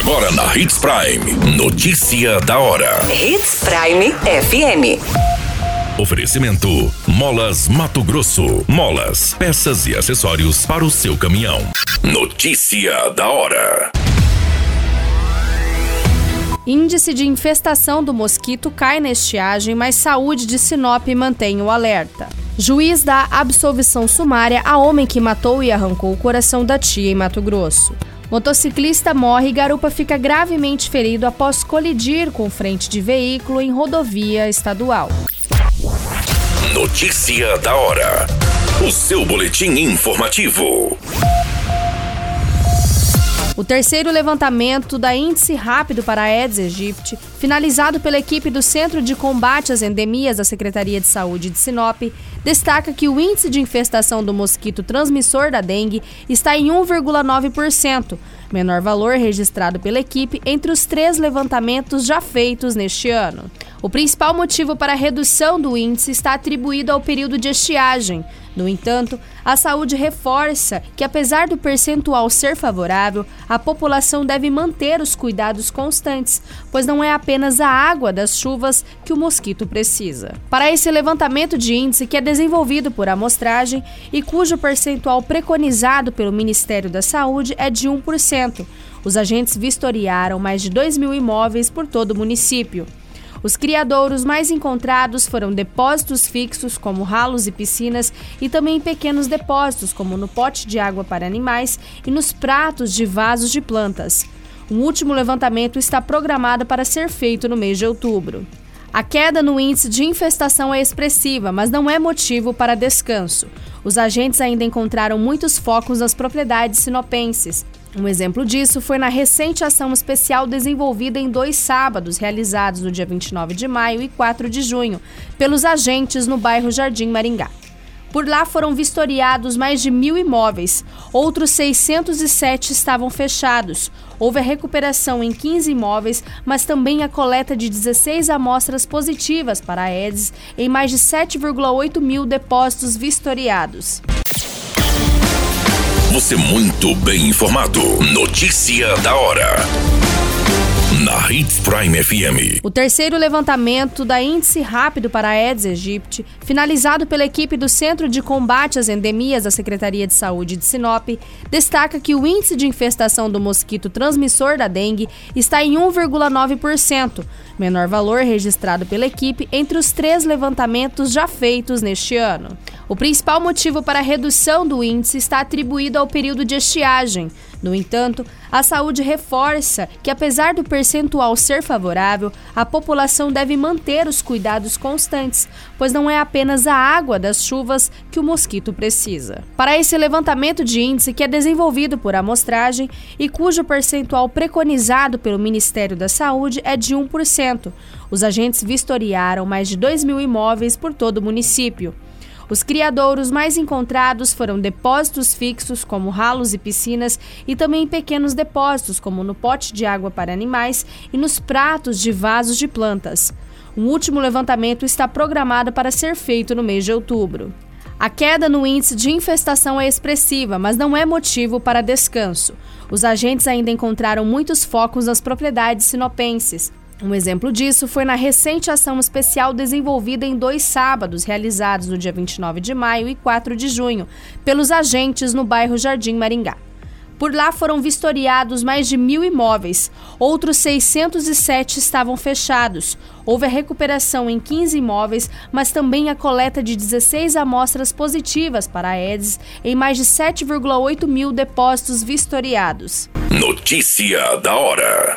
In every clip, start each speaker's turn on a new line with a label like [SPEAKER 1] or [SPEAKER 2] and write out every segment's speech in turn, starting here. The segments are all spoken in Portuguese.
[SPEAKER 1] Agora na Hits Prime. Notícia da hora.
[SPEAKER 2] Hits Prime FM.
[SPEAKER 1] Oferecimento: Molas Mato Grosso. Molas, peças e acessórios para o seu caminhão. Notícia da hora.
[SPEAKER 3] Índice de infestação do mosquito cai na estiagem, mas saúde de Sinop mantém o alerta. Juiz dá absolvição sumária a homem que matou e arrancou o coração da tia em Mato Grosso. Motociclista morre e garupa fica gravemente ferido após colidir com frente de veículo em rodovia estadual.
[SPEAKER 1] Notícia da hora. O seu boletim informativo.
[SPEAKER 3] O terceiro levantamento da Índice Rápido para a Aedes aegypti, finalizado pela equipe do Centro de Combate às Endemias da Secretaria de Saúde de Sinop, destaca que o índice de infestação do mosquito transmissor da dengue está em 1,9%, menor valor registrado pela equipe entre os três levantamentos já feitos neste ano. O principal motivo para a redução do índice está atribuído ao período de estiagem. No entanto, a saúde reforça que, apesar do percentual ser favorável, a população deve manter os cuidados constantes, pois não é apenas a água das chuvas que o mosquito precisa. Para esse levantamento de índice, que é desenvolvido por amostragem e cujo percentual preconizado pelo Ministério da Saúde é de 1%, os agentes vistoriaram mais de 2 mil imóveis por todo o município. Os criadouros mais encontrados foram depósitos fixos, como ralos e piscinas, e também pequenos depósitos, como no pote de água para animais e nos pratos de vasos de plantas. Um último levantamento está programado para ser feito no mês de outubro. A queda no índice de infestação é expressiva, mas não é motivo para descanso. Os agentes ainda encontraram muitos focos nas propriedades sinopenses, um exemplo disso foi na recente ação especial desenvolvida em dois sábados, realizados no dia 29 de maio e 4 de junho, pelos agentes no bairro Jardim Maringá. Por lá foram vistoriados mais de mil imóveis, outros 607 estavam fechados. Houve a recuperação em 15 imóveis, mas também a coleta de 16 amostras positivas para a Aedes em mais de 7,8 mil depósitos vistoriados.
[SPEAKER 1] Você muito bem informado. Notícia da hora. Hits Prime FM.
[SPEAKER 3] O terceiro levantamento da Índice Rápido para a Aedes aegypti, finalizado pela equipe do Centro de Combate às Endemias da Secretaria de Saúde de Sinop, destaca que o índice de infestação do mosquito transmissor da dengue está em 1,9%, menor valor registrado pela equipe entre os três levantamentos já feitos neste ano. O principal motivo para a redução do índice está atribuído ao período de estiagem. No entanto, a saúde reforça que, apesar do percentual ser favorável, a população deve manter os cuidados constantes, pois não é apenas a água das chuvas que o mosquito precisa. Para esse levantamento de índice, que é desenvolvido por amostragem e cujo percentual preconizado pelo Ministério da Saúde é de 1%, os agentes vistoriaram mais de 2 mil imóveis por todo o município. Os criadouros mais encontrados foram depósitos fixos, como ralos e piscinas, e também pequenos depósitos, como no pote de água para animais e nos pratos de vasos de plantas. Um último levantamento está programado para ser feito no mês de outubro. A queda no índice de infestação é expressiva, mas não é motivo para descanso. Os agentes ainda encontraram muitos focos nas propriedades sinopenses, um exemplo disso foi na recente ação especial desenvolvida em dois sábados, realizados no dia 29 de maio e 4 de junho, pelos agentes no bairro Jardim Maringá. Por lá foram vistoriados mais de mil imóveis, outros 607 estavam fechados. Houve a recuperação em 15 imóveis, mas também a coleta de 16 amostras positivas para a Aedes em mais de 7,8 mil depósitos vistoriados.
[SPEAKER 1] Notícia da hora.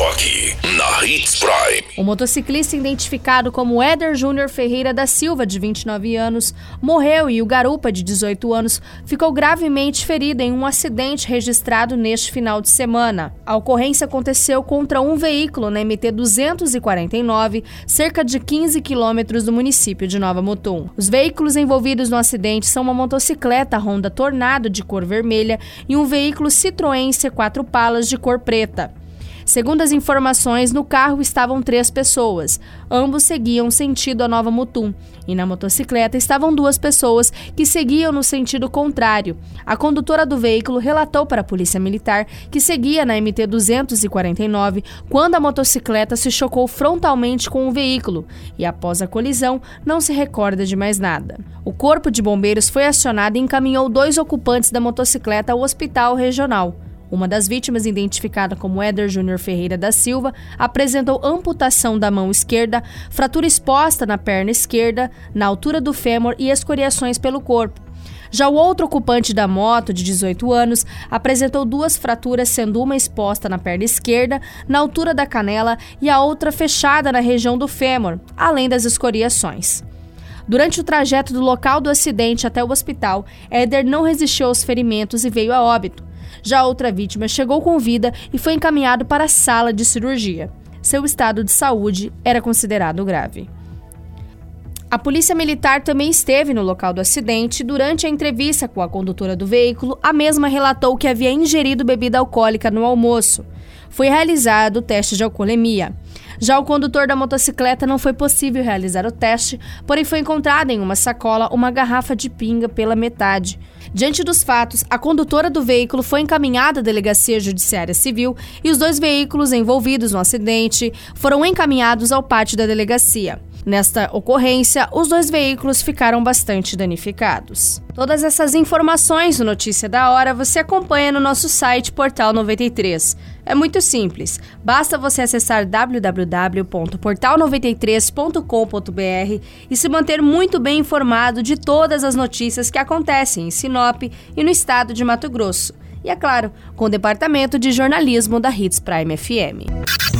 [SPEAKER 1] Só aqui, na Hits Prime.
[SPEAKER 3] O motociclista identificado como Éder Júnior Ferreira da Silva, de 29 anos, morreu e o garupa, de 18 anos, ficou gravemente ferido em um acidente registrado neste final de semana. A ocorrência aconteceu contra um veículo na MT 249, cerca de 15 quilômetros do município de Nova Mutum. Os veículos envolvidos no acidente são uma motocicleta Honda Tornado de cor vermelha e um veículo Citroën C4 Palas de cor preta. Segundo as informações, no carro estavam três pessoas. Ambos seguiam sentido a Nova Mutum. E na motocicleta estavam duas pessoas que seguiam no sentido contrário. A condutora do veículo relatou para a Polícia Militar que seguia na MT 249 quando a motocicleta se chocou frontalmente com o veículo e, após a colisão, não se recorda de mais nada. O Corpo de Bombeiros foi acionado e encaminhou dois ocupantes da motocicleta ao hospital regional. Uma das vítimas, identificada como Éder Júnior Ferreira da Silva, apresentou amputação da mão esquerda, fratura exposta na perna esquerda, na altura do fêmur e escoriações pelo corpo. Já o outro ocupante da moto, de 18 anos, apresentou duas fraturas, sendo uma exposta na perna esquerda, na altura da canela, e a outra fechada na região do fêmur, além das escoriações. Durante o trajeto do local do acidente até o hospital, Éder não resistiu aos ferimentos e veio a óbito. Já outra vítima chegou com vida e foi encaminhado para a sala de cirurgia. Seu estado de saúde era considerado grave. A polícia militar também esteve no local do acidente. Durante a entrevista com a condutora do veículo, a mesma relatou que havia ingerido bebida alcoólica no almoço. Foi realizado o teste de alcoolemia. Já o condutor da motocicleta não foi possível realizar o teste, porém foi encontrada em uma sacola uma garrafa de pinga pela metade. Diante dos fatos, a condutora do veículo foi encaminhada à Delegacia Judiciária Civil e os dois veículos envolvidos no acidente foram encaminhados ao pátio da delegacia. Nesta ocorrência, os dois veículos ficaram bastante danificados. Todas essas informações no Notícia da Hora você acompanha no nosso site Portal 93. É muito simples, basta você acessar www.portal93.com.br e se manter muito bem informado de todas as notícias que acontecem em Sinop e no estado de Mato Grosso. E é claro, com o departamento de jornalismo da Hits Prime FM.